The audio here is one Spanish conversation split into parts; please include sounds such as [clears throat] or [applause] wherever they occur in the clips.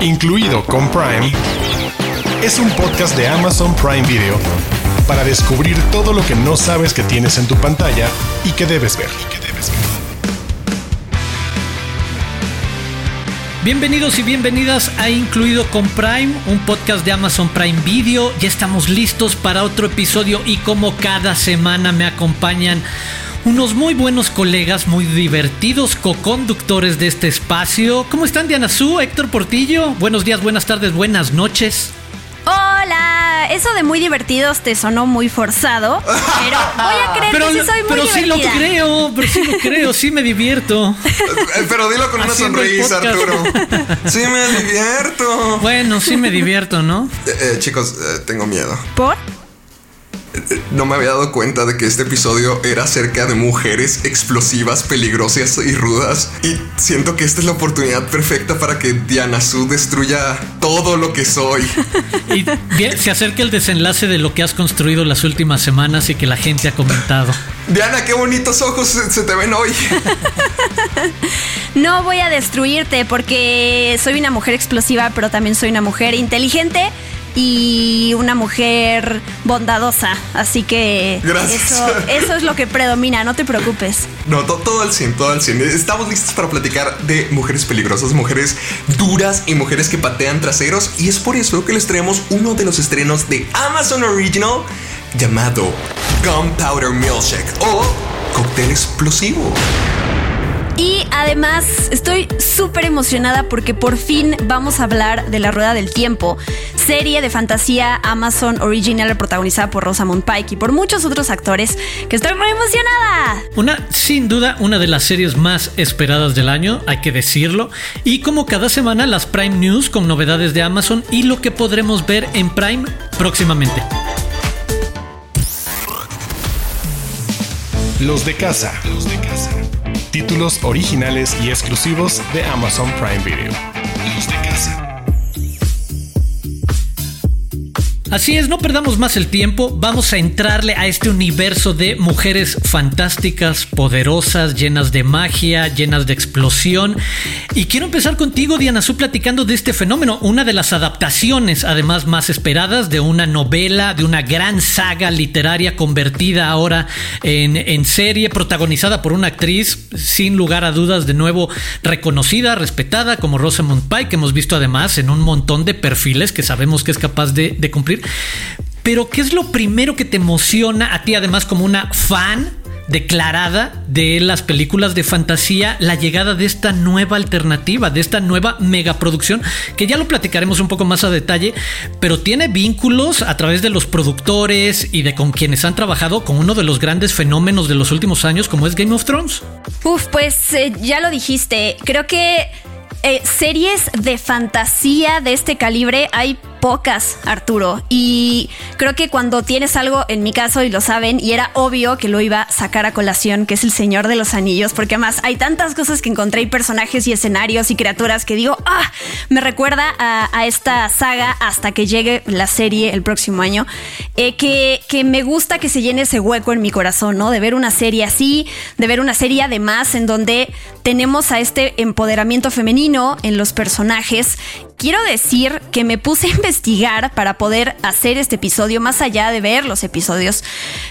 incluido con Prime, es un podcast de Amazon Prime Video para descubrir todo lo que no sabes que tienes en tu pantalla y que debes ver. Bienvenidos y bienvenidas a Incluido con Prime, un podcast de Amazon Prime Video. Ya estamos listos para otro episodio y como cada semana me acompañan unos muy buenos colegas, muy divertidos co-conductores de este espacio. ¿Cómo están Diana Su, Héctor Portillo? Buenos días, buenas tardes, buenas noches. Hola, eso de muy divertidos te sonó muy forzado, pero voy a [laughs] creer Pero, que sí soy muy pero sí lo creo, pero sí lo creo, sí me divierto. Eh, Pero dilo con una Haciendo sonrisa. Arturo. Sí, me divierto. Bueno, sí me divierto, ¿no? Eh, eh, chicos, eh, tengo miedo. ¿Por? No me había dado cuenta de que este episodio era acerca de mujeres explosivas, peligrosas y rudas. Y siento que esta es la oportunidad perfecta para que Diana Su destruya todo lo que soy. [laughs] Y bien, se acerca el desenlace de lo que has construido las últimas semanas y que la gente ha comentado. Diana, qué bonitos ojos se, se te ven hoy. [laughs] No voy a destruirte porque soy una mujer explosiva, pero también soy una mujer inteligente y una mujer bondadosa. Así que Gracias. Eso, eso es lo que predomina, no te preocupes. No, to- todo al 100, todo al 100. Estamos listos para platicar de mujeres peligrosas, mujeres duras y mujeres que patean traseros. Y es por eso que les traemos uno de los estrenos de Amazon Original llamado Gunpowder Milkshake o Cóctel Explosivo. Y además estoy súper emocionada porque por fin vamos a hablar de La Rueda del Tiempo, serie de fantasía Amazon Original protagonizada por Rosamund Pike y por muchos otros actores que estoy muy emocionada. Una, sin duda, una de las series más esperadas del año, hay que decirlo. Y como cada semana, las Prime News con novedades de Amazon y lo que podremos ver en Prime próximamente. Los de casa. Los de casa. Títulos originales y exclusivos de Amazon Prime Video. Así es, no perdamos más el tiempo, vamos a entrarle a este universo de mujeres fantásticas, poderosas, llenas de magia, llenas de explosión. Y quiero empezar contigo, Diana Su, platicando de este fenómeno, una de las adaptaciones además más esperadas de una novela, de una gran saga literaria convertida ahora en, en serie, protagonizada por una actriz sin lugar a dudas de nuevo reconocida, respetada como Rosamund Pike, que hemos visto además en un montón de perfiles que sabemos que es capaz de, de cumplir. Pero, ¿qué es lo primero que te emociona a ti, además, como una fan declarada de las películas de fantasía, la llegada de esta nueva alternativa, de esta nueva megaproducción, que ya lo platicaremos un poco más a detalle, pero tiene vínculos a través de los productores y de con quienes han trabajado con uno de los grandes fenómenos de los últimos años, como es Game of Thrones? Uf, pues eh, ya lo dijiste, creo que eh, series de fantasía de este calibre hay pocas, Arturo. Y creo que cuando tienes algo, en mi caso, y lo saben, y era obvio que lo iba a sacar a colación, que es el Señor de los Anillos, porque además hay tantas cosas que encontré, y personajes y escenarios y criaturas que digo, ah, me recuerda a, esta saga hasta que llegue la serie el próximo año, eh, que, que me gusta que se llene ese hueco en mi corazón, ¿no? De ver una serie así, de ver una serie además en donde tenemos a este empoderamiento femenino en los personajes. Quiero decir que me puse a investigar para poder hacer este episodio, más allá de ver los episodios,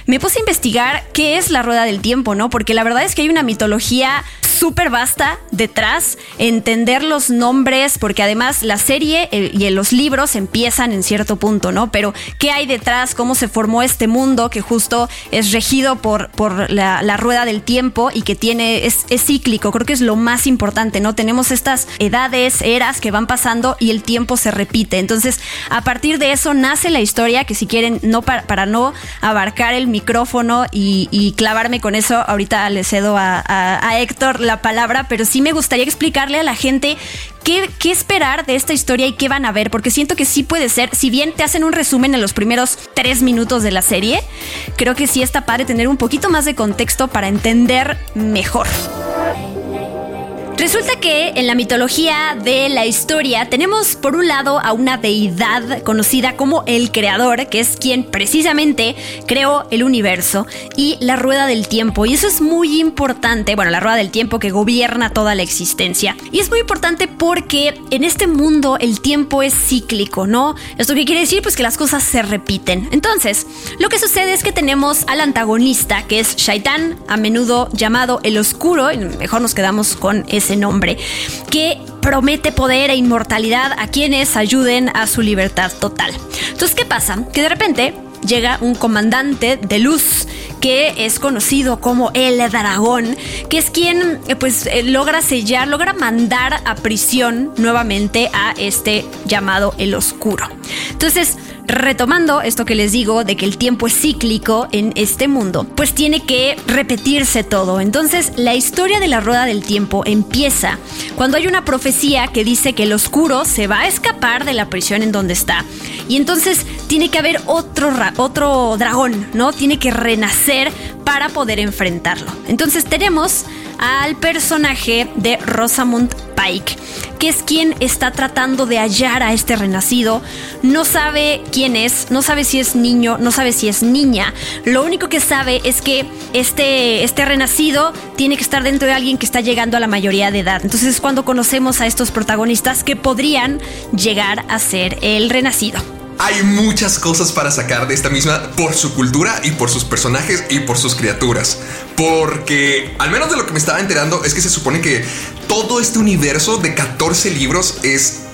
me puse a investigar qué es la rueda del tiempo, ¿no? Porque la verdad es que hay una mitología súper vasta detrás, entender los nombres, porque además la serie eh, y los libros empiezan en cierto punto, ¿no? Pero ¿qué hay detrás? ¿Cómo se formó este mundo que justo es regido por, por la, rueda del tiempo y que tiene, es cíclico? Creo que es lo más importante, ¿no? Tenemos estas edades, eras que van pasando y el tiempo se repite. Entonces, a partir de eso nace la historia, que si quieren, no para, para no abarcar el micrófono y, y clavarme con eso, ahorita le cedo a, a- a Héctor la palabra, pero sí me gustaría explicarle a la gente qué, qué esperar de esta historia y qué van a ver, porque siento que sí puede ser, si bien te hacen un resumen en los primeros tres minutos de la serie, creo que sí está padre tener un poquito más de contexto para entender mejor. Resulta que en la mitología de la historia tenemos por un lado a una deidad conocida como el creador, que es quien precisamente creó el universo y la rueda del tiempo. Y eso es muy importante, bueno, la rueda del tiempo que gobierna toda la existencia. Y es muy importante porque en este mundo el tiempo es cíclico, ¿no? ¿Esto qué quiere decir? Pues que las cosas se repiten. Entonces, lo que sucede es que tenemos al antagonista, que es Shaitan, a menudo llamado el oscuro, y mejor nos quedamos con ese nombre, que promete poder e inmortalidad a quienes ayuden a su libertad total. Entonces, ¿qué pasa? Que de repente llega un comandante de luz que es conocido como el dragón, que es quien eh, pues eh, logra sellar, logra mandar a prisión nuevamente a este llamado el oscuro. Entonces, retomando esto que les digo de que el tiempo es cíclico en este mundo, pues tiene que repetirse todo. Entonces, la historia de la rueda del tiempo empieza cuando hay una profecía que dice que el oscuro se va a escapar de la prisión en donde está. Y entonces tiene que haber otro, otro dragón, ¿no? Tiene que renacer para poder enfrentarlo. Entonces tenemos al personaje de Rosamund Pike, que es quien está tratando de hallar a este renacido. No sabe quién es, no sabe si es niño, no sabe si es niña. Lo único que sabe es que este, este renacido tiene que estar dentro de alguien que está llegando a la mayoría de edad. Entonces es cuando conocemos a estos protagonistas que podrían llegar a ser el renacido. Hay muchas cosas para sacar de esta misma por su cultura y por sus personajes y por sus criaturas. Porque, al menos de lo que me estaba enterando, es que se supone que todo este universo de 14 libros es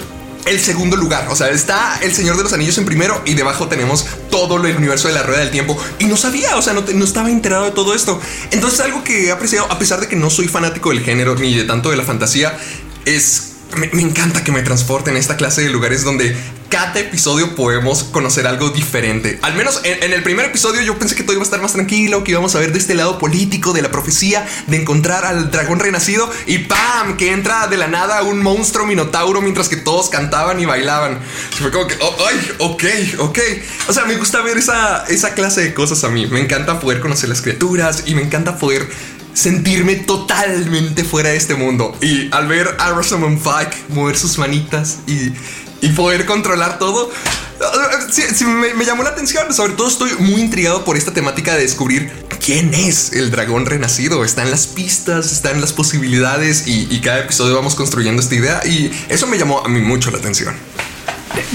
el segundo lugar. O sea, está El Señor de los Anillos en primero y debajo tenemos todo el universo de la Rueda del Tiempo. Y no sabía, o sea, no, no, estaba enterado de todo esto. Entonces, algo que he apreciado, a pesar de que no soy fanático del género ni de tanto de la fantasía, es me, encanta que me transporten en esta clase de lugares donde cada episodio podemos conocer algo diferente. Al menos en, el primer episodio yo pensé que todo iba a estar más tranquilo, que íbamos a ver de este lado político de la profecía, de encontrar al dragón renacido y ¡pam! que entra de la nada un monstruo minotauro mientras que todos cantaban y bailaban. fue como que, oh, ¡ay! Ok, ok. O sea, me gusta ver esa, esa clase de cosas a mí. Me encanta poder conocer las criaturas y me encanta poder sentirme totalmente fuera de este mundo. Y al ver a Rosamund Pike mover sus manitas y, poder controlar todo, me, me, llamó la atención. Sobre todo estoy muy intrigado por esta temática de descubrir quién es el dragón renacido. Están las pistas, están las posibilidades y, y cada episodio vamos construyendo esta idea y eso me llamó a mí mucho la atención.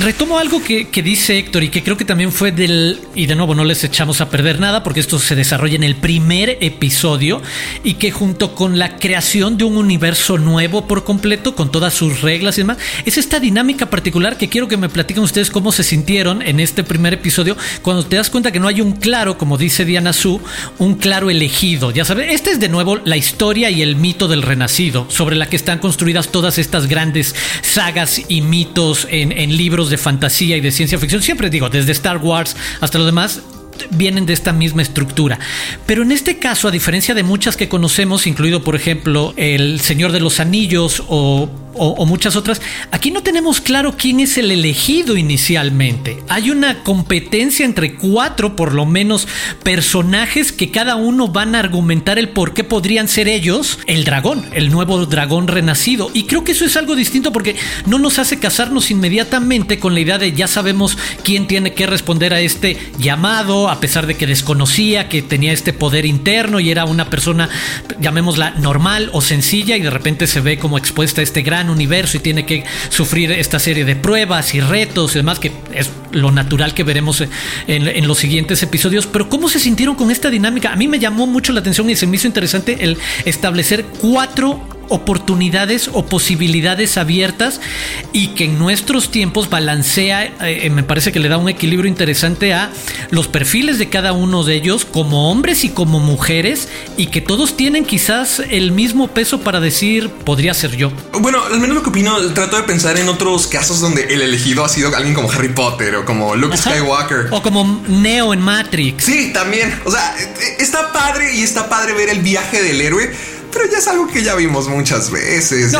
Retomo algo que, dice Héctor y que creo que también fue del... Y de nuevo no les echamos a perder nada porque esto se desarrolla en el primer episodio y que junto con la creación de un universo nuevo por completo, con todas sus reglas y demás, es esta dinámica particular que quiero que me platiquen ustedes cómo se sintieron en este primer episodio cuando te das cuenta que no hay un claro, como dice Diana Su, un claro elegido. Ya sabes, esta es de nuevo la historia y el mito del renacido, sobre la que están construidas todas estas grandes sagas y mitos en, en libros libros de fantasía y de ciencia ficción, siempre digo, desde Star Wars hasta lo demás, vienen de esta misma estructura. Pero en este caso, a diferencia de muchas que conocemos, incluido por ejemplo El Señor de los Anillos o o, muchas otras, aquí no tenemos claro quién es el elegido inicialmente. Hay una competencia entre cuatro, por lo menos, personajes que cada uno van a argumentar el por qué podrían ser ellos el dragón, el nuevo dragón renacido. Y creo que eso es algo distinto porque no nos hace casarnos inmediatamente con la idea de ya sabemos quién tiene que responder a este llamado, a pesar de que desconocía que tenía este poder interno y era una persona, llamémosla normal o sencilla, y de repente se ve como expuesta a este gran universo y tiene que sufrir esta serie de pruebas y retos y demás, que es lo natural que veremos en, en, los siguientes episodios. Pero ¿cómo se sintieron con esta dinámica? A mí me llamó mucho la atención y se me hizo interesante el establecer cuatro oportunidades o posibilidades abiertas y que en nuestros tiempos balancea, eh, eh, me parece que le da un equilibrio interesante a los perfiles de cada uno de ellos como hombres y como mujeres y que todos tienen quizás el mismo peso para decir podría ser yo. Bueno, al menos lo que opino, trato de pensar en otros casos donde el elegido ha sido alguien como Harry Potter o como Luke Skywalker. O como Neo en Matrix. Sí, también. O sea, está padre y está padre ver el viaje del héroe pero ya es algo que ya vimos muchas veces.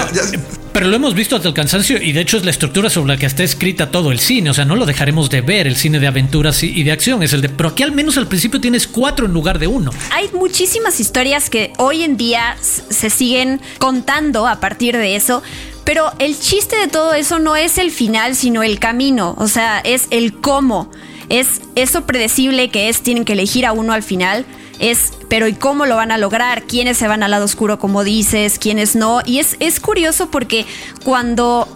Pero lo hemos visto hasta el cansancio y de hecho es la estructura sobre la que está escrita todo el cine. O sea, no lo dejaremos de ver, el cine de aventuras y de acción. Es el de. Pero aquí al menos al principio tienes cuatro en lugar de uno. Hay muchísimas historias que hoy en día se siguen contando a partir de eso. Pero el chiste de todo eso no es el final, sino el camino. O sea, es el cómo. Es eso predecible que es, tienen que elegir a uno al final es, pero ¿y cómo lo van a lograr? ¿Quiénes se van al lado oscuro como dices? ¿Quiénes no? Y es, es curioso porque cuando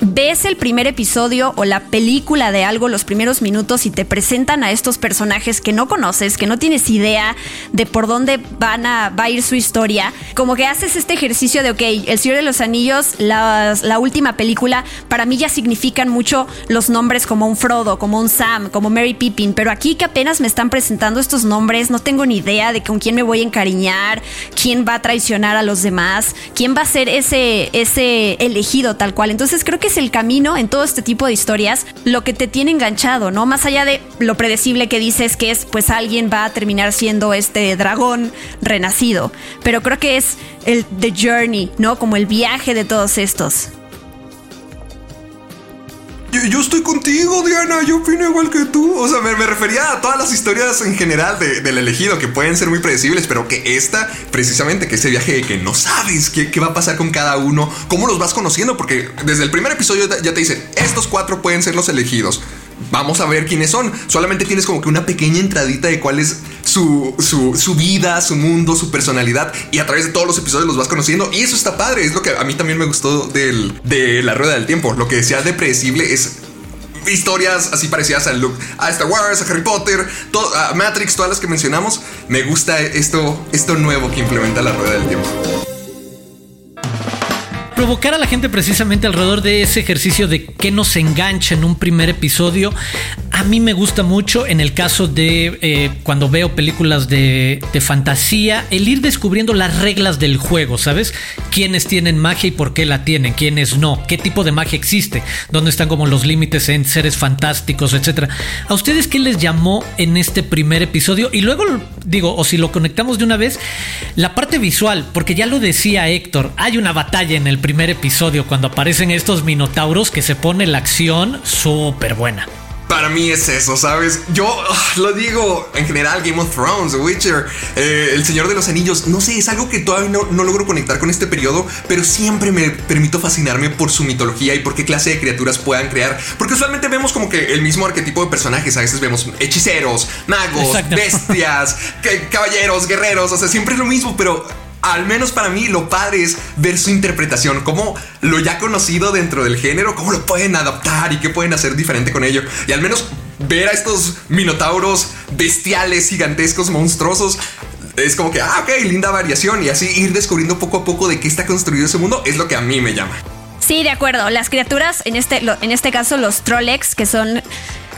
ves el primer episodio o la película de algo, los primeros minutos, y te presentan a estos personajes que no conoces, que no tienes idea de por dónde van a, va a ir su historia, como que haces este ejercicio de, ok, El Señor de los Anillos, la última película, para mí ya significan mucho los nombres como un Frodo, como un Sam, como Mary Pippin, pero aquí que apenas me están presentando estos nombres, no tengo ni idea de con quién me voy a encariñar, quién va a traicionar a los demás, quién va a ser ese, ese elegido tal cual. Entonces creo que es el camino en todo este tipo de historias lo que te tiene enganchado, ¿no? Más allá de lo predecible que dices que es, pues alguien va a terminar siendo este dragón renacido. Pero creo que es el The Journey, ¿no? Como el viaje de todos estos. Yo, estoy contigo, Diana. Yo opino igual que tú. O sea, me, refería a todas las historias en general del elegido que pueden ser muy predecibles, pero que esta, precisamente, que ese viaje de que no sabes qué, qué, va a pasar con cada uno, cómo los vas conociendo, porque desde el primer episodio ya te dicen, estos cuatro pueden ser los elegidos vamos a ver quiénes son. Solamente tienes como que una pequeña entradita de cuál es su, su, vida, su mundo, su personalidad. Y a través de todos los episodios los vas conociendo. Y eso está padre. Es lo que a mí también me gustó del, de la rueda del tiempo. Lo que decía de predecible es historias así parecidas a, a Star Wars, a Harry Potter, a Matrix, todas las que mencionamos. Me gusta esto, esto nuevo que implementa la rueda del tiempo provocar a la gente precisamente alrededor de ese ejercicio de que nos engancha en un primer episodio, a mí me gusta mucho en el caso de eh, cuando veo películas de, de, fantasía, el ir descubriendo las reglas del juego, ¿sabes? Quiénes tienen magia y por qué la tienen, quiénes no, qué tipo de magia existe, dónde están como los límites en seres fantásticos, etcétera. ¿A ustedes qué les llamó en este primer episodio? Y luego digo, o si lo conectamos de una vez, la parte visual, porque ya lo decía Héctor, hay una batalla en el primer episodio, cuando aparecen estos minotauros, que se pone la acción súper buena. Para mí es eso, ¿sabes? Yo ah, lo digo en general, Game of Thrones, The Witcher, eh, El Señor de los Anillos, no sé, es algo que todavía no, no, logro conectar con este periodo, pero siempre me permito fascinarme por su mitología y por qué clase de criaturas puedan crear, porque usualmente vemos como que el mismo arquetipo de personajes, a veces vemos hechiceros, magos, bestias, [laughs] caballeros, guerreros, o sea, siempre es lo mismo, pero al menos para mí, lo padre es ver su interpretación, cómo lo ya conocido dentro del género, cómo lo pueden adaptar y qué pueden hacer diferente con ello. Y al menos ver a estos minotauros bestiales, gigantescos, monstruosos, es como que, ah, ok, linda variación. Y así ir descubriendo poco a poco de qué está construido ese mundo es lo que a mí me llama. Sí, de acuerdo. Las criaturas, en este, en este caso los Trollecs, que son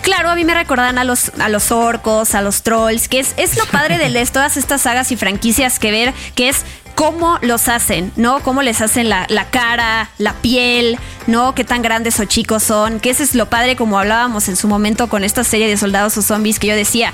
Claro, a mí me recordan a los, a los orcos, a los trolls, que es, es lo padre de todas estas sagas y franquicias que ver, que es cómo los hacen, ¿no? Cómo les hacen la, la, cara, la piel, ¿no? Qué tan grandes o chicos son, que ese es lo padre como hablábamos en su momento con esta serie de soldados o zombies que yo decía,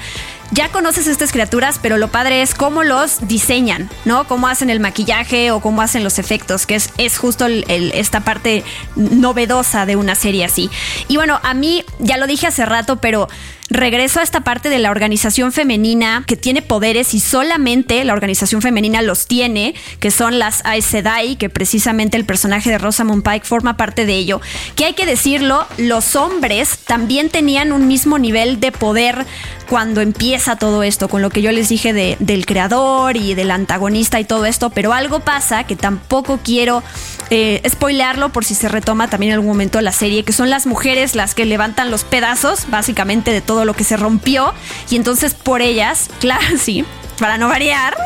ya conoces estas criaturas, pero lo padre es cómo los diseñan, ¿no? Cómo hacen el maquillaje o cómo hacen los efectos, que es, es justo esta parte novedosa de una serie así. Y bueno, a mí, ya lo dije hace rato, pero regreso a esta parte de la organización femenina que tiene poderes y solamente la organización femenina los tiene, que son las Aes Sedai, que precisamente el personaje de Rosamund Pike forma parte de ello. Que hay que decirlo, los hombres también tenían un mismo nivel de poder cuando empieza todo esto, con lo que yo les dije del creador y del antagonista y todo esto, pero algo pasa que tampoco quiero eh, spoilearlo por si se retoma también en algún momento la serie, que son las mujeres las que levantan los pedazos, básicamente, de todo lo que se rompió, y entonces por ellas, [laughs] claro, sí, para no variar.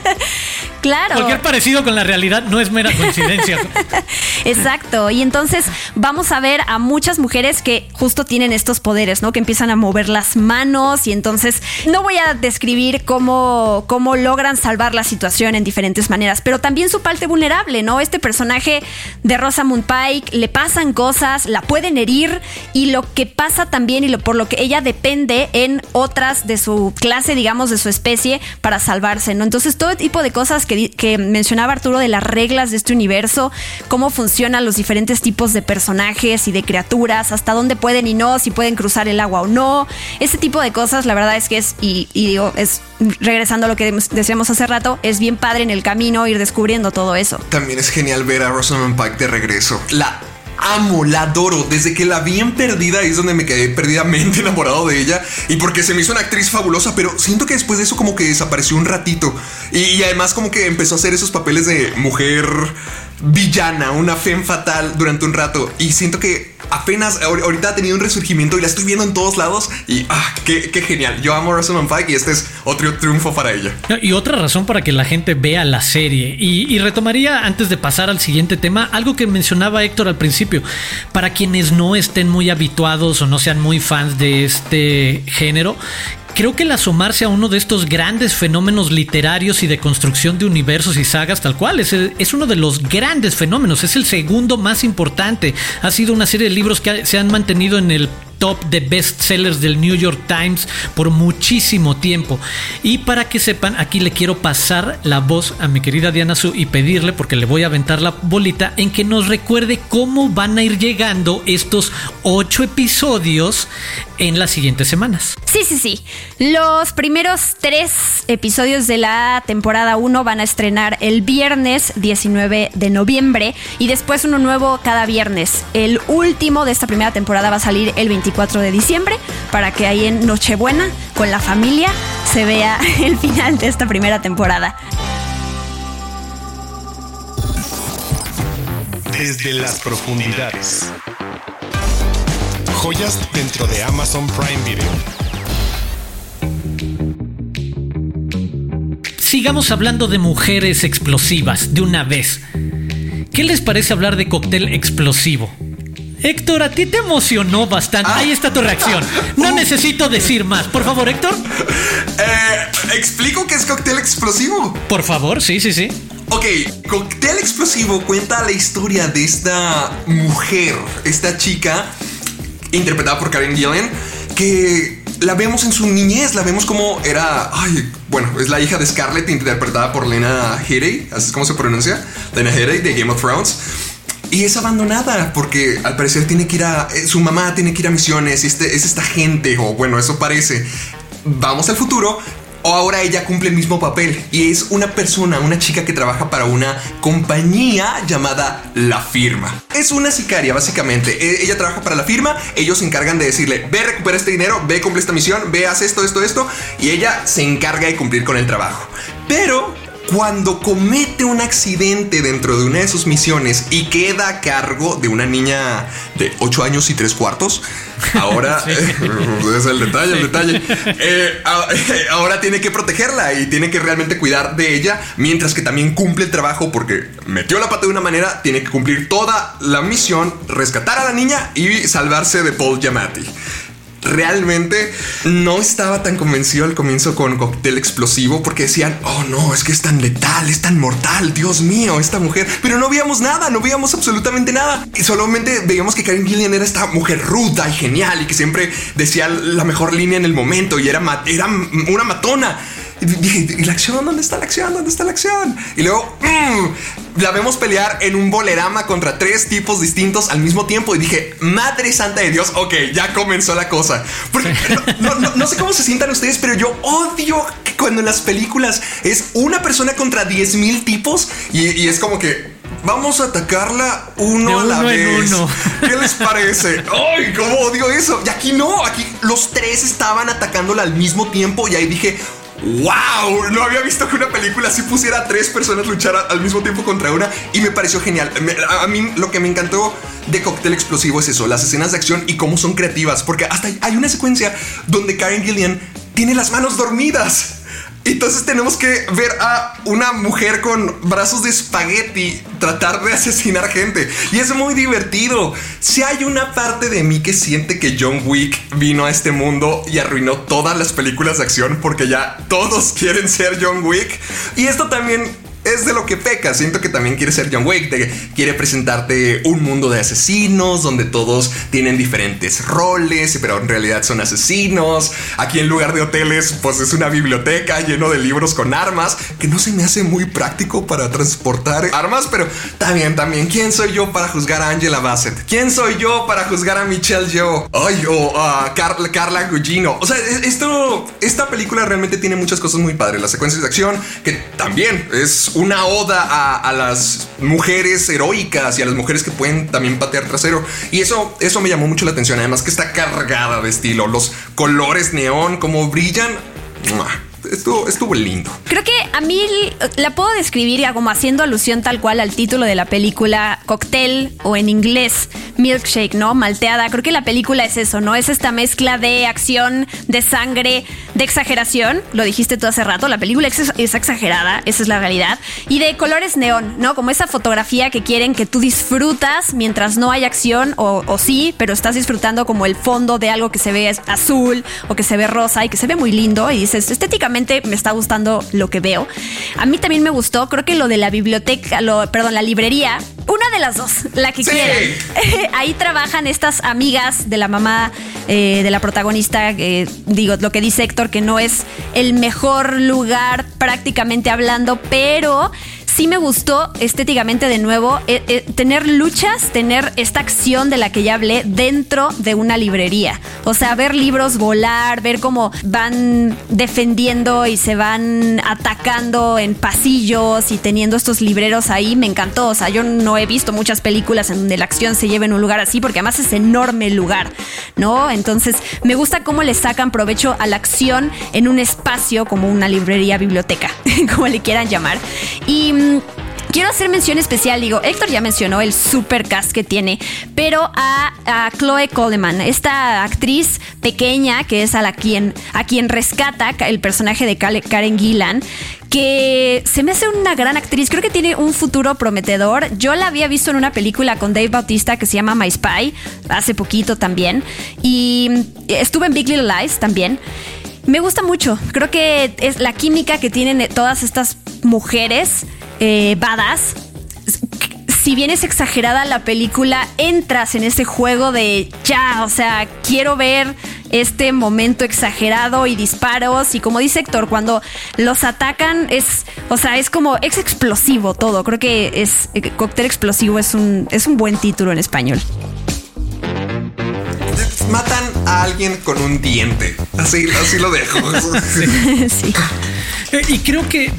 [laughs] claro. Cualquier parecido con la realidad no es mera coincidencia. [laughs] Exacto. Y entonces vamos a ver a muchas mujeres que justo tienen estos poderes, ¿no? Que empiezan a mover las manos y entonces no voy a describir cómo, cómo logran salvar la situación en diferentes maneras, pero también su parte vulnerable, ¿no? Este personaje de Rosamund Pike le pasan cosas, la pueden herir y lo que pasa también y lo, por lo que ella depende en otras de su clase, digamos, de su especie, para salvarse, ¿no? Entonces, todo tipo de cosas que, que mencionaba Arturo de las reglas de este universo, cómo funcionan los diferentes tipos de personajes y de criaturas, hasta dónde pueden y no, si pueden cruzar el agua o no. Ese tipo de cosas, la verdad es que es, y, digo, es regresando a lo que decíamos hace rato, es bien padre en el camino ir descubriendo todo eso. También es genial ver a Rosamund Pike de regreso. La amo, la adoro. Desde que la vi en Perdida es donde me quedé perdidamente [laughs] enamorado de ella. Y porque se me hizo una actriz fabulosa, pero siento que después de eso como que desapareció un ratito. Y, y además como que empezó a hacer esos papeles de mujer villana, una femme fatal durante un rato. Y siento que apenas ahorita ha tenido un resurgimiento y la estoy viendo en todos lados. Y ah, qué, genial. Yo amo Rosamund Pike y este es otro triunfo para ella. Y otra razón para que la gente vea la serie. Y, retomaría antes de pasar al siguiente tema algo que mencionaba Héctor al principio. Para quienes no estén muy habituados o no sean muy fans de este género, Creo que el asomarse a uno de estos grandes fenómenos literarios y de construcción de universos y sagas tal cual es, es uno de los grandes fenómenos, es el segundo más importante. Ha sido una serie libros que se han mantenido en el top de bestsellers del New York Times por muchísimo tiempo. Y para que sepan, aquí le quiero pasar la voz a mi querida Diana Su y pedirle, porque le voy a aventar la bolita, en que nos recuerde cómo van a ir llegando estos ocho episodios en las siguientes semanas. Sí, sí, sí. Los primeros tres episodios de la temporada 1 van a estrenar el viernes 19 de noviembre y después uno nuevo cada viernes. El último de esta primera temporada va a salir el 24 4 de diciembre para que ahí en Nochebuena con la familia se vea [laughs] el final de esta primera temporada. Desde las profundidades. Joyas dentro de Amazon Prime Video. Sigamos hablando de mujeres explosivas de una vez. ¿Qué les parece hablar de cóctel explosivo? Héctor, a ti te emocionó bastante. Ah. Ahí está tu reacción. No uh. necesito decir más. Por favor, Héctor. Eh, ¿Explico qué es cóctel explosivo? Por favor, sí, sí, sí. Ok, Cóctel Explosivo cuenta la historia de esta mujer, esta chica, interpretada por Karen Gillan, que la vemos en su niñez, la vemos como era, ay, bueno, es la hija de Scarlett, interpretada por Lena Headey, así es como se pronuncia, Lena Headey de Game of Thrones y es abandonada porque al parecer tiene que ir a eh, su mamá tiene que ir a misiones este es esta gente o bueno eso parece vamos al futuro o ahora ella cumple el mismo papel y es una persona, una chica que trabaja para una compañía llamada La Firma. Es una sicaria básicamente. E, ella trabaja para la firma, ellos se encargan de decirle, ve recupera este dinero, ve cumple esta misión, ve haz esto, esto, esto y ella se encarga de cumplir con el trabajo. Pero cuando comete un accidente dentro de una de sus misiones y queda a cargo de una niña de 8 años y 3 cuartos, ahora [laughs] [laughs] es el detalle, el detalle. Eh, [laughs] ahora tiene que protegerla y tiene que realmente cuidar de ella, mientras que también cumple el trabajo porque metió la pata de una manera, tiene que cumplir toda la misión, rescatar a la niña y salvarse de Paul Giamatti realmente no estaba tan convencido al comienzo con cóctel explosivo porque decían, oh no, es que es tan letal, es tan mortal, Dios mío, esta mujer. Pero no veíamos nada, no veíamos absolutamente nada. Y solamente veíamos que Karen Gillian era esta mujer ruda y genial y que siempre decía la mejor línea en el momento y era, era una matona. Y la acción? ¿Dónde está la acción? ¿Dónde está la acción? Y luego mm, la vemos pelear en un bolerama contra tres tipos distintos al mismo tiempo. Y dije, Madre Santa de Dios, ok, ya comenzó la cosa. no, sé cómo se sientan ustedes, pero yo odio que cuando en las películas es una persona contra 10 mil tipos y, es como que vamos a atacarla uno, a la vez. Uno. [laughs] ¿Qué les parece? ¡Ay, cómo odio eso! Y aquí no, aquí los tres estaban atacándola al mismo tiempo y ahí dije, ¡Wow! No había visto que una película así pusiera a tres personas luchar al mismo tiempo contra una y me pareció genial. A mí lo que me encantó de Cóctel Explosivo es eso, las escenas de acción y cómo son creativas, porque hasta hay una secuencia donde Karen Gillian tiene las manos dormidas. Entonces tenemos que ver a una mujer con brazos de espagueti tratar de asesinar gente. Y es muy divertido. Si hay una parte de mí que siente que John Wick vino a este mundo y arruinó todas las películas de acción porque ya todos [laughs] quieren ser John Wick. Y esto también es de lo que peca. Siento que también quiere ser John Wick, quiere presentarte un mundo de asesinos donde todos tienen diferentes roles, pero en realidad son asesinos. Aquí en lugar de hoteles, pues es una biblioteca lleno de libros con armas, que no se me hace muy práctico para transportar armas, pero también, también, ¿quién soy yo para juzgar a Angela Bassett? ¿Quién soy yo para juzgar a Michelle Yeoh? Ay, o a Carla, Carla Gugino. O sea, e-, esto, esta película realmente tiene muchas cosas muy padres. Las secuencias de acción, que también es una oda a, las mujeres heroicas y a las mujeres que pueden también patear trasero. Y eso, eso me llamó mucho la atención. Además que está cargada de estilo. Los colores neón, como brillan estuvo, estuvo lindo. Creo que a mí la puedo describir como haciendo alusión tal cual al título de la película Cocktail o en inglés Milkshake, ¿no? Malteada. Creo que la película es eso, ¿no? Es esta mezcla de acción, de sangre, de exageración. Lo dijiste tú hace rato, la película es, exagerada, esa es la realidad. Y de colores neón, ¿no? Como esa fotografía que quieren que tú disfrutas mientras no hay acción o, o sí, pero estás disfrutando como el fondo de algo que se ve azul o que se ve rosa y que se ve muy lindo y dices, estéticamente me está gustando lo que veo. A mí también me gustó, creo que lo de la biblioteca, lo, perdón, la librería, una de las dos, la que quieran. [laughs] Ahí trabajan estas amigas de la mamá eh, de la protagonista, digo, lo que dice Héctor, que no es el mejor lugar prácticamente hablando, pero sí me gustó estéticamente de nuevo eh, eh, tener luchas, tener esta acción de la que ya hablé dentro de una librería. O sea, ver libros volar, ver cómo van defendiendo y se van atacando en pasillos y teniendo estos libreros ahí, me encantó. O sea, yo no he visto muchas películas en donde la acción se lleve en un lugar así, porque además es enorme el lugar, ¿no? Entonces, me gusta cómo le sacan provecho a la acción en un espacio como una librería, biblioteca, [laughs] como le quieran llamar. Y mm, quiero hacer mención especial, digo, Héctor ya mencionó el super cast que tiene, pero a, Chloe Coleman, esta actriz pequeña que es a, la quien, a quien rescata el personaje de Karen Gillan, que se me hace una gran actriz, creo que tiene un futuro prometedor. Yo la había visto en una película con Dave Bautista que se llama My Spy, hace poquito también, y estuve en Big Little Lies también. Me gusta mucho, creo que es la química que tienen todas estas mujeres eh, badass. Si bien es exagerada la película, entras en ese juego de ya, o sea, quiero ver este momento exagerado y disparos. Y como dice Héctor, cuando los atacan es, o sea, es como, es explosivo todo. Creo que es, eh, Cóctel Explosivo es un, es un buen título en español. Matan a alguien con un diente. Así, así lo dejo. [laughs] sí. [laughs] Y creo que,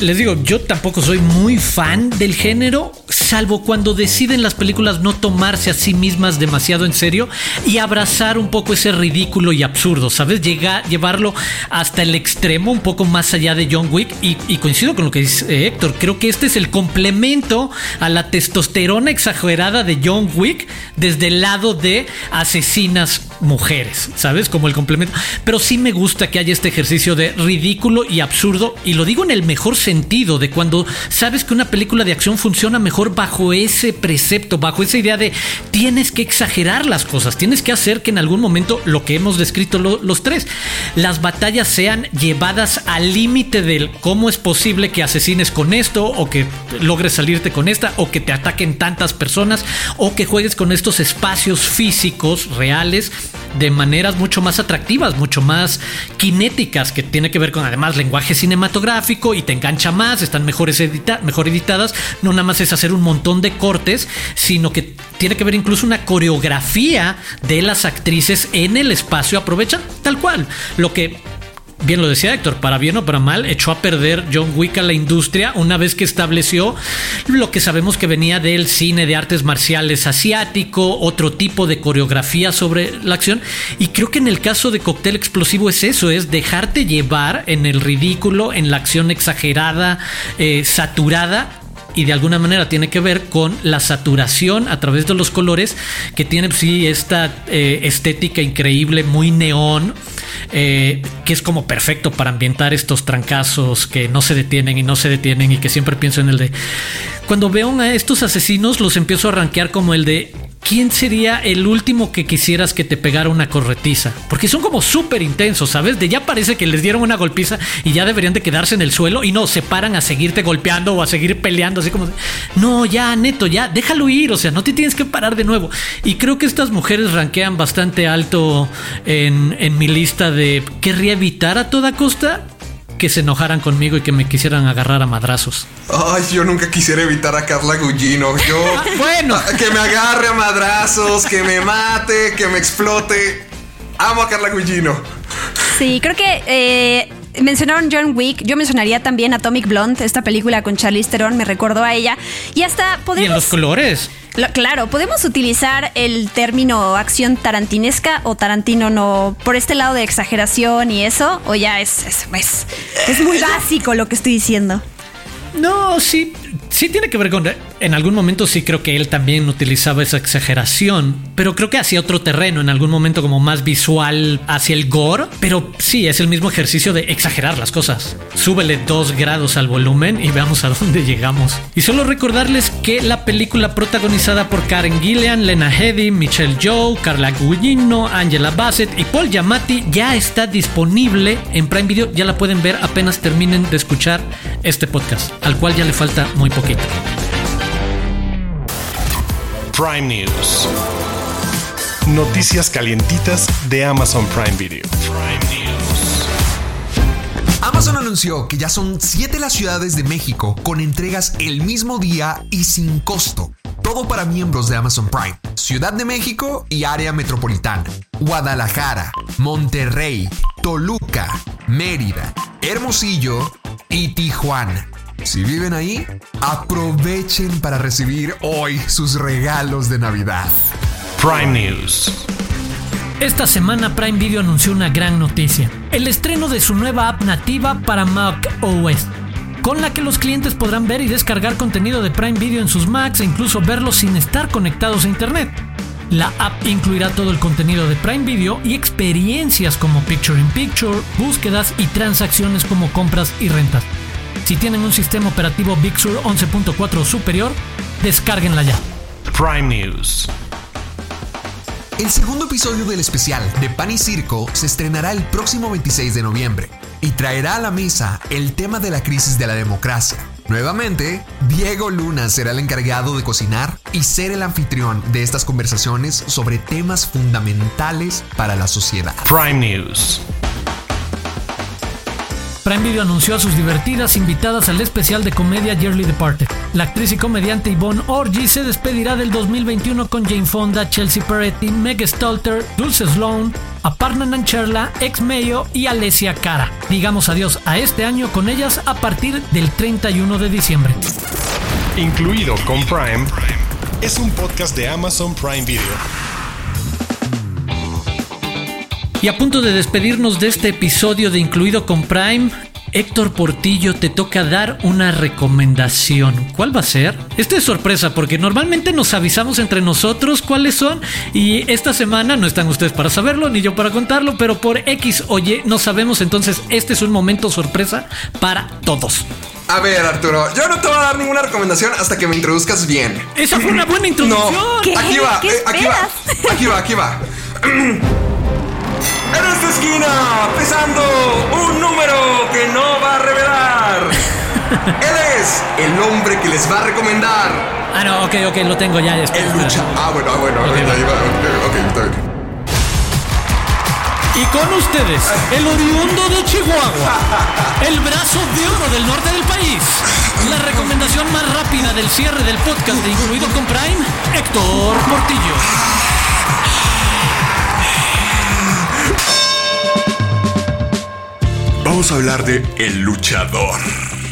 les digo, yo tampoco soy muy fan del género, salvo cuando deciden las películas no tomarse a sí mismas demasiado en serio y abrazar un poco ese ridículo y absurdo, ¿sabes? Llegar, llevarlo hasta el extremo, un poco más allá de John Wick. Y, coincido con lo que dice Héctor, creo que este es el complemento a la testosterona exagerada de John Wick desde el lado de asesinas mujeres, ¿sabes? Como el complemento. Pero sí me gusta que haya este ejercicio de ridículo y absurdo, y lo digo en el mejor sentido, de cuando sabes que una película de acción funciona mejor bajo ese precepto, bajo esa idea de tienes que exagerar las cosas, tienes que hacer que en algún momento lo que hemos descrito los tres, las batallas sean llevadas al límite del cómo es posible que asesines con esto, o que logres salirte con esta, o que te ataquen tantas personas, o que juegues con estos espacios físicos reales de maneras mucho más atractivas, mucho más kinéticas, que tiene que ver con además lenguaje cinematográfico y te engancha más, están mejores mejor editadas, no nada más es hacer un montón de cortes, sino que tiene que ver incluso una coreografía de las actrices en el espacio, aprovechan tal cual, lo que bien lo decía Héctor, para bien o para mal, echó a perder John Wick a la industria una vez que estableció lo que sabemos que venía del cine de artes marciales asiático, otro tipo de coreografía sobre la acción. Y creo que en el caso de Cóctel Explosivo es eso, es dejarte llevar en el ridículo, en la acción exagerada, eh, saturada, y de alguna manera tiene que ver con la saturación a través de los colores que tiene pues, sí esta eh, estética increíble, muy neón, eh, que es como perfecto para ambientar estos trancazos que no se detienen y no se detienen y que siempre pienso en el de... Cuando veo a estos asesinos los empiezo a rankear como el de ¿quién sería el último que quisieras que te pegara una corretiza? Porque son como súper intensos, ¿sabes? De ya parece que les dieron una golpiza y ya deberían de quedarse en el suelo y no, se paran a seguirte golpeando o a seguir peleando, así como, no, ya, neto, ya, déjalo ir, o sea, no te tienes que parar de nuevo. Y creo que estas mujeres ranquean bastante alto en, en mi lista de querría evitar a toda costa que se enojaran conmigo y que me quisieran agarrar a madrazos. Ay, yo nunca quisiera evitar a Carla Gugino. Yo. [laughs] bueno. Que me agarre a madrazos, que me mate, que me explote. Amo a Carla Gugino. Sí, creo que eh, mencionaron John Wick. Yo mencionaría también Atomic Blonde, esta película con Charlize Theron, me recordó a ella. Y hasta podemos. Y en los colores. claro, podemos utilizar el término acción tarantinesca o tarantino no por este lado de exageración y eso, o ya es, es, es, es muy básico lo que estoy diciendo. No, sí, sí tiene que ver con en algún momento sí creo que él también utilizaba esa exageración, pero creo que hacia otro terreno, en algún momento como más visual hacia el gore, pero sí, es el mismo ejercicio de exagerar las cosas. Súbele dos grados al volumen y veamos a [laughs] dónde llegamos. Y solo recordarles que la película protagonizada por Karen Gillian, Lena Headey, Michelle Joe, Carla Gugino, Angela Bassett y Paul Giamatti ya está disponible en Prime Video, ya la pueden ver apenas terminen de escuchar este podcast, al cual ya le falta muy poquito. Prime News. Noticias calientitas de Amazon Prime Video. Amazon anunció que ya son 7 las ciudades de México con entregas el mismo día y sin costo. Todo para miembros de Amazon Prime. Ciudad de México y área metropolitana. Guadalajara, Monterrey, Toluca, Mérida, Hermosillo y Tijuana. Si viven ahí, aprovechen para recibir hoy sus regalos de Navidad. Prime News. Esta semana Prime Video anunció una gran noticia, el estreno de su nueva app nativa para Mac OS, con la que los clientes podrán ver y descargar contenido de Prime Video en sus Macs e incluso verlo sin estar conectados a Internet. La app incluirá todo el contenido de Prime Video y experiencias como Picture in Picture, búsquedas y transacciones como compras y rentas. Si tienen un sistema operativo Big Sur 11.4 o superior, descárguenla ya. Prime News. El segundo episodio del especial de Pan y Circo se estrenará el próximo 26 de noviembre y traerá a la mesa el tema de la crisis de la democracia. Nuevamente, Diego Luna será el encargado de cocinar y ser el anfitrión de estas conversaciones sobre temas fundamentales para la sociedad. Prime News. Prime Video anunció a sus divertidas invitadas al especial de comedia Yearly Departed. La actriz y comediante Yvonne Orgy se despedirá del 2021 con Jane Fonda, Chelsea Peretti, Meg Stalter, Dulce Sloan, Aparna Nancherla, Ex Mayo y Alessia Cara. Digamos adiós a este año con ellas a partir del 31 de diciembre. Incluido con Prime, es un podcast de Amazon Prime Video. Y a punto de despedirnos de este episodio de Incluido con Prime, Héctor Portillo te toca dar una recomendación. ¿Cuál va a ser? Esta es sorpresa porque normalmente nos avisamos entre nosotros cuáles son y esta semana no están ustedes para saberlo ni yo para contarlo, pero por X o Y no sabemos, entonces este es un momento sorpresa para todos. A ver, Arturo, yo no te voy a dar ninguna recomendación hasta que me introduzcas bien. Esa fue una buena [laughs] introducción. No, ¿Qué? aquí va, ¿Qué eh, aquí va, aquí va, aquí va. [clears throat] En esta esquina, pesando un número que no va a revelar. [laughs] Él es el hombre que les va a recomendar. Ah, no, ok, ok, lo tengo ya. Espera, El lucha. Ah, bueno, ah, bueno. Ok, ahí va. va, ok, ok, está bien. Y con ustedes, el oriundo de Chihuahua, [laughs] el brazo de oro del norte del país, la recomendación más rápida del cierre del podcast de Incluido con Prime, Héctor Portillo. Vamos a hablar de El luchador.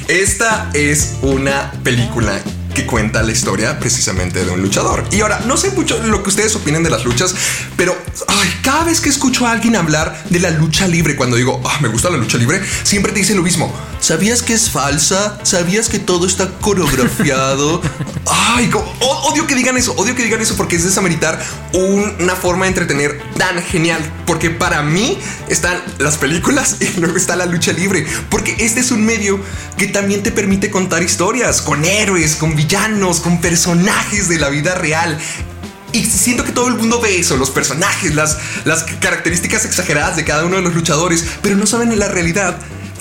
Esta es una película que cuenta la historia precisamente de un luchador. Y ahora, no sé mucho lo que ustedes opinen de las luchas, pero ay, cada vez que escucho a alguien hablar de la lucha libre, cuando digo, ah, me gusta la lucha libre, siempre te dicen lo mismo. ¿Sabías que es falsa? ¿Sabías que todo está coreografiado? [laughs] Ay, odio que digan eso, odio que digan eso porque es desameritar un- una forma de entretener tan genial. Porque para mí están las películas [laughs] y luego está la lucha libre. Porque este es un medio que también te permite contar historias con héroes, con villanos, con personajes de la vida real. Y siento que todo el mundo ve eso, los personajes, las, las características exageradas de cada uno de los luchadores, pero no saben en la realidad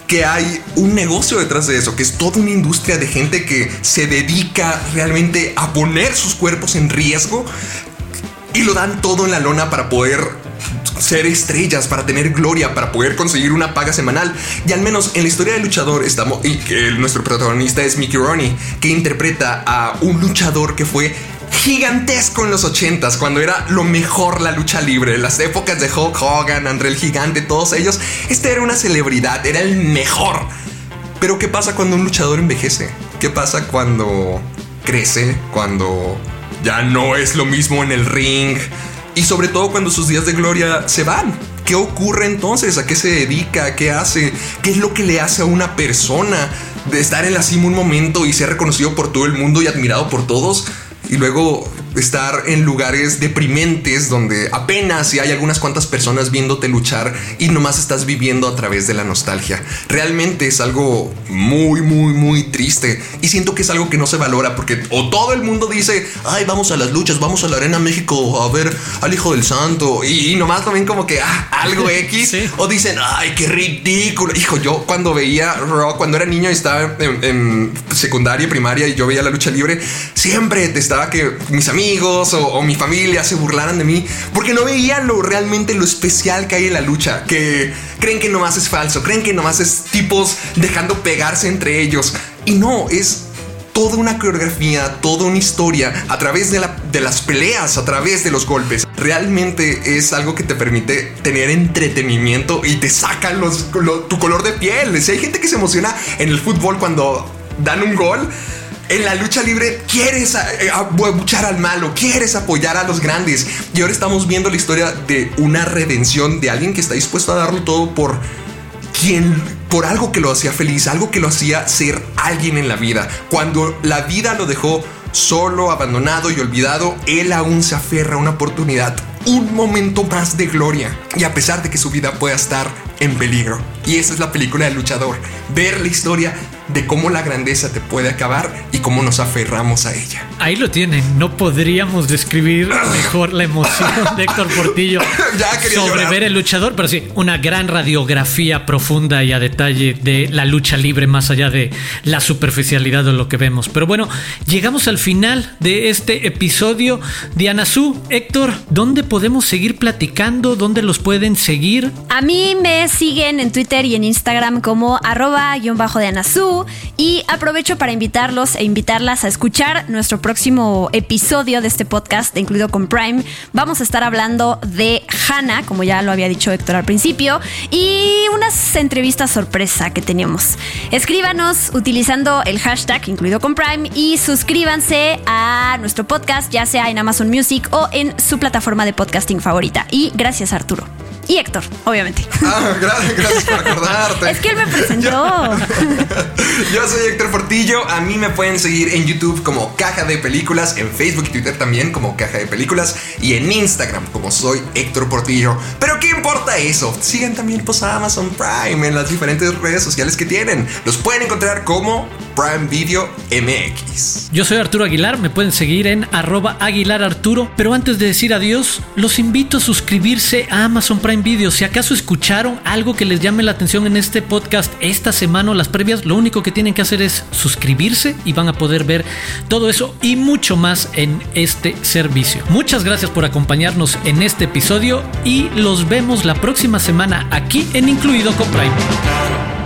que hay un negocio detrás de eso, que es toda una industria de gente que se dedica realmente a poner sus cuerpos en riesgo y lo dan todo en la lona para poder ser estrellas, para tener gloria, para poder conseguir una paga semanal. Y al menos en la historia del luchador estamos y que nuestro protagonista es Mickey Rooney, que interpreta a un luchador que fue gigantesco en los 80s, cuando era lo mejor la lucha libre, las épocas de Hulk Hogan, André el Gigante, todos ellos. Este era una celebridad, era el mejor. Pero ¿qué pasa cuando un luchador envejece? ¿Qué pasa cuando crece? Cuando ya no es lo mismo en el ring? Y sobre todo cuando sus días de gloria se van. ¿Qué ocurre entonces? ¿A qué se dedica? ¿Qué hace? ¿Qué es lo que le hace a una persona de estar en la cima un momento y ser reconocido por todo el mundo y admirado por todos? Y luego estar en lugares deprimentes donde apenas si hay algunas cuantas personas viéndote luchar y nomás estás viviendo a través de la nostalgia. Realmente es algo muy, muy, muy triste. Y siento que es algo que no se valora porque o todo el mundo dice, ay, vamos a las luchas, vamos a la Arena México a ver al Hijo del Santo y, nomás también como que ah, algo [laughs] X o dicen, ay, qué ridículo. Hijo, yo cuando veía Raw, cuando era niño y estaba en, en secundaria, primaria y yo veía la lucha libre, siempre estaba que mis amigos amigos o, mi familia se burlaran de mí porque no veían lo realmente lo especial que hay en la lucha, que creen que nomás es falso, creen que nomás es tipos dejando pegarse entre ellos. Y no, es toda una coreografía, toda una historia a través de, la, de las peleas, a través de los golpes. Realmente es algo que te permite tener entretenimiento y te saca los, tu color de piel. Si hay gente que se emociona en el fútbol cuando dan un gol, en la lucha libre quieres eh, abuchar al malo, quieres apoyar a los grandes. Y ahora estamos viendo la historia de una redención de alguien que está dispuesto a darlo todo por quien, por algo que lo hacía feliz, algo que lo hacía ser alguien en la vida. Cuando la vida lo dejó solo, abandonado y olvidado, él aún se aferra a una oportunidad, un momento más de gloria. Y a pesar de que su vida pueda estar en peligro. Y esa es la película del luchador. Ver la historia de cómo la grandeza te puede acabar y cómo nos aferramos a ella. Ahí lo tienen. No podríamos describir [coughs] mejor la emoción de Héctor Portillo [coughs] sobre ver el luchador, pero sí, una gran radiografía profunda y a detalle de la lucha libre más allá de la superficialidad de lo que vemos. Pero bueno, llegamos al final de este episodio. Diana Su, Héctor, ¿dónde podemos seguir platicando? ¿Dónde los pueden seguir? A mí me siguen en Twitter y en Instagram como arroba guion bajo de Y aprovecho para invitarlos e invitarlas a escuchar nuestro próximo episodio de este podcast, incluido con Prime. Vamos a estar hablando de Hannah, como ya lo había dicho Héctor al principio, y unas entrevistas sorpresa que teníamos. Escríbanos utilizando el hashtag incluido con Prime y suscríbanse a nuestro podcast, ya sea en Amazon Music o en su plataforma de podcasting favorita. Y gracias Arturo. Y Héctor, obviamente. [laughs] Ah, gracias, por acordarte. es que él me presentó. [laughs] Yo, soy Héctor Portillo. A mí me pueden seguir en YouTube como Caja de Películas, en Facebook y Twitter también como Caja de Películas y en Instagram como soy Héctor Portillo. Pero ¿qué importa eso? Sigan también pues, a Amazon Prime en las diferentes redes sociales que tienen. Los pueden encontrar como Prime Video MX. Yo soy Arturo Aguilar, me pueden seguir en arroba Aguilar Arturo. Pero antes de decir adiós, los invito a suscribirse a Amazon Prime Video. Si acaso escucharon algo que les llame la atención en este podcast esta semana o las previas, lo único que tienen que hacer es suscribirse y van a poder ver todo eso y mucho más en este servicio. Muchas gracias por acompañarnos en este episodio y los vemos la próxima semana aquí en Incluido con Prime.